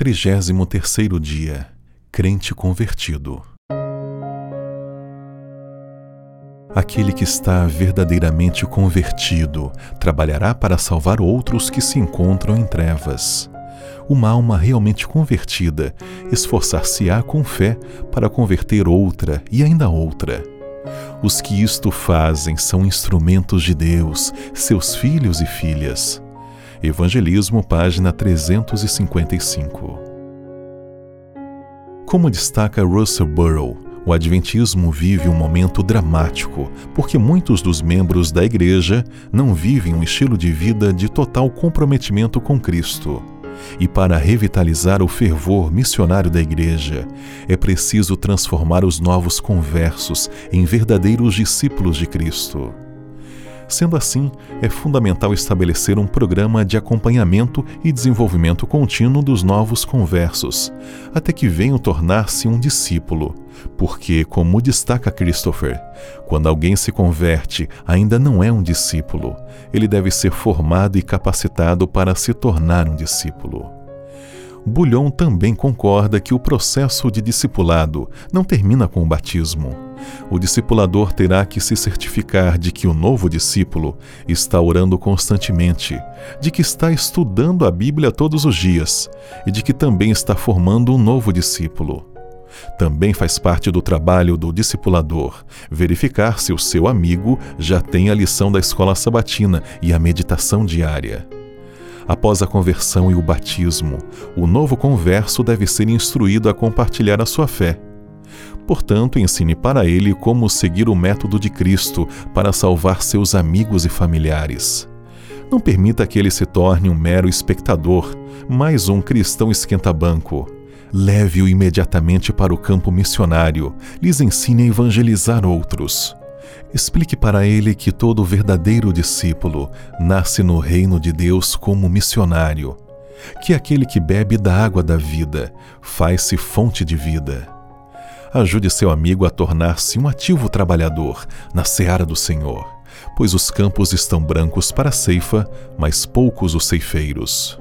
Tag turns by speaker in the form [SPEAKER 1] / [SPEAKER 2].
[SPEAKER 1] 33º dia Crente convertido Aquele que está verdadeiramente convertido trabalhará para salvar outros que se encontram em trevas. Uma alma realmente convertida esforçar-se-á com fé para converter outra e ainda outra. Os que isto fazem são instrumentos de Deus, seus filhos e filhas. Evangelismo, página 355. Como destaca Russell Burrow, o Adventismo vive um momento dramático porque muitos dos membros da Igreja não vivem um estilo de vida de total comprometimento com Cristo. E para revitalizar o fervor missionário da Igreja, é preciso transformar os novos conversos em verdadeiros discípulos de Cristo. Sendo assim, é fundamental estabelecer um programa de acompanhamento e desenvolvimento contínuo dos novos conversos, até que venham tornar-se um discípulo. Porque, como destaca Christopher, quando alguém se converte, ainda não é um discípulo. Ele deve ser formado e capacitado para se tornar um discípulo. Bullion também concorda que o processo de discipulado não termina com o batismo. O discipulador terá que se certificar de que o novo discípulo está orando constantemente, de que está estudando a Bíblia todos os dias e de que também está formando um novo discípulo. Também faz parte do trabalho do discipulador verificar se o seu amigo já tem a lição da escola sabatina e a meditação diária. Após a conversão e o batismo, o novo converso deve ser instruído a compartilhar a sua fé. Portanto, ensine para ele como seguir o método de Cristo para salvar seus amigos e familiares. Não permita que ele se torne um mero espectador, mais um cristão esquenta-banco. Leve-o imediatamente para o campo missionário, lhes ensine a evangelizar outros. Explique para ele que todo verdadeiro discípulo nasce no reino de Deus como missionário, que aquele que bebe da água da vida faz-se fonte de vida. Ajude seu amigo a tornar-se um ativo trabalhador na seara do Senhor, pois os campos estão brancos para a ceifa, mas poucos os ceifeiros.